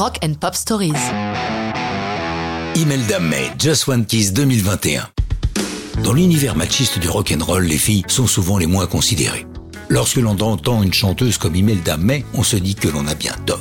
Rock and Pop Stories. Imelda May, Just One Kiss 2021. Dans l'univers machiste du rock'n'roll, les filles sont souvent les moins considérées. Lorsque l'on entend une chanteuse comme Imelda May, on se dit que l'on a bien tort.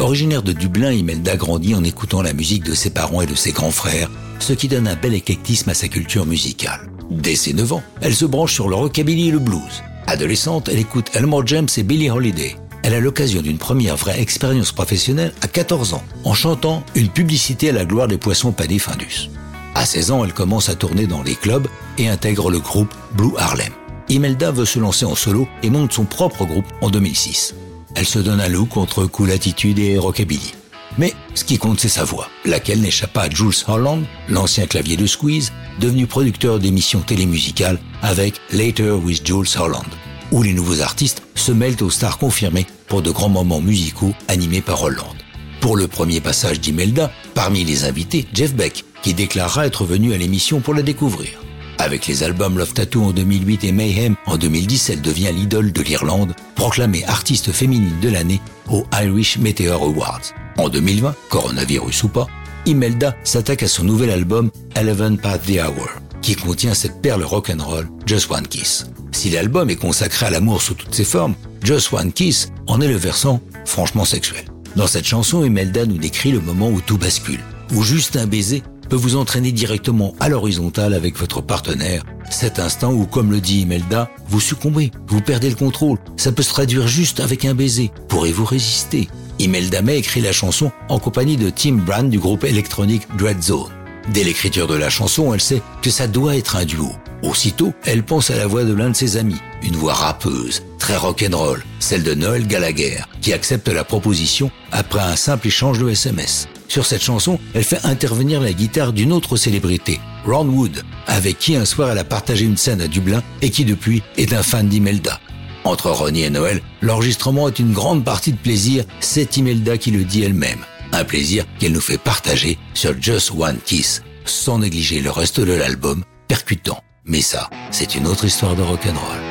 Originaire de Dublin, Imelda grandit en écoutant la musique de ses parents et de ses grands frères, ce qui donne un bel éclectisme à sa culture musicale. Dès ses 9 ans, elle se branche sur le rockabilly et le blues. Adolescente, elle écoute Elmore James et Billie Holiday. Elle a l'occasion d'une première vraie expérience professionnelle à 14 ans, en chantant une publicité à la gloire des poissons panés Findus. À 16 ans, elle commence à tourner dans les clubs et intègre le groupe Blue Harlem. Imelda veut se lancer en solo et monte son propre groupe en 2006. Elle se donne un look entre cool attitude et rockabilly. Mais ce qui compte, c'est sa voix, laquelle n'échappe pas à Jules Holland, l'ancien clavier de Squeeze, devenu producteur d'émissions télémusicales avec Later with Jules Holland, où les nouveaux artistes se mêlent aux stars confirmées pour de grands moments musicaux animés par Holland. Pour le premier passage d'Imelda, parmi les invités, Jeff Beck, qui déclarera être venu à l'émission pour la découvrir. Avec les albums Love Tattoo en 2008 et Mayhem en 2010, elle devient l'idole de l'Irlande, proclamée artiste féminine de l'année aux Irish Meteor Awards. En 2020, coronavirus ou pas, Imelda s'attaque à son nouvel album Eleven Path the Hour, qui contient cette perle rock'n'roll Just One Kiss. Si l'album est consacré à l'amour sous toutes ses formes, Just One Kiss en est le versant franchement sexuel. Dans cette chanson, Imelda nous décrit le moment où tout bascule, où juste un baiser peut vous entraîner directement à l'horizontale avec votre partenaire. Cet instant où, comme le dit Imelda, vous succombez, vous perdez le contrôle. Ça peut se traduire juste avec un baiser. Pourrez-vous résister? Imelda May écrit la chanson en compagnie de Tim Brand du groupe électronique Dread Zone. Dès l'écriture de la chanson, elle sait que ça doit être un duo. Aussitôt, elle pense à la voix de l'un de ses amis, une voix rappeuse, très rock'n'roll, celle de Noël Gallagher, qui accepte la proposition après un simple échange de SMS. Sur cette chanson, elle fait intervenir la guitare d'une autre célébrité, Ron Wood, avec qui un soir elle a partagé une scène à Dublin et qui depuis est un fan d'Imelda. Entre Ronnie et Noël, l'enregistrement est une grande partie de plaisir, c'est Imelda qui le dit elle-même. Un plaisir qu'elle nous fait partager sur Just One Kiss, sans négliger le reste de l'album, percutant. Mais ça, c'est une autre histoire de rock'n'roll.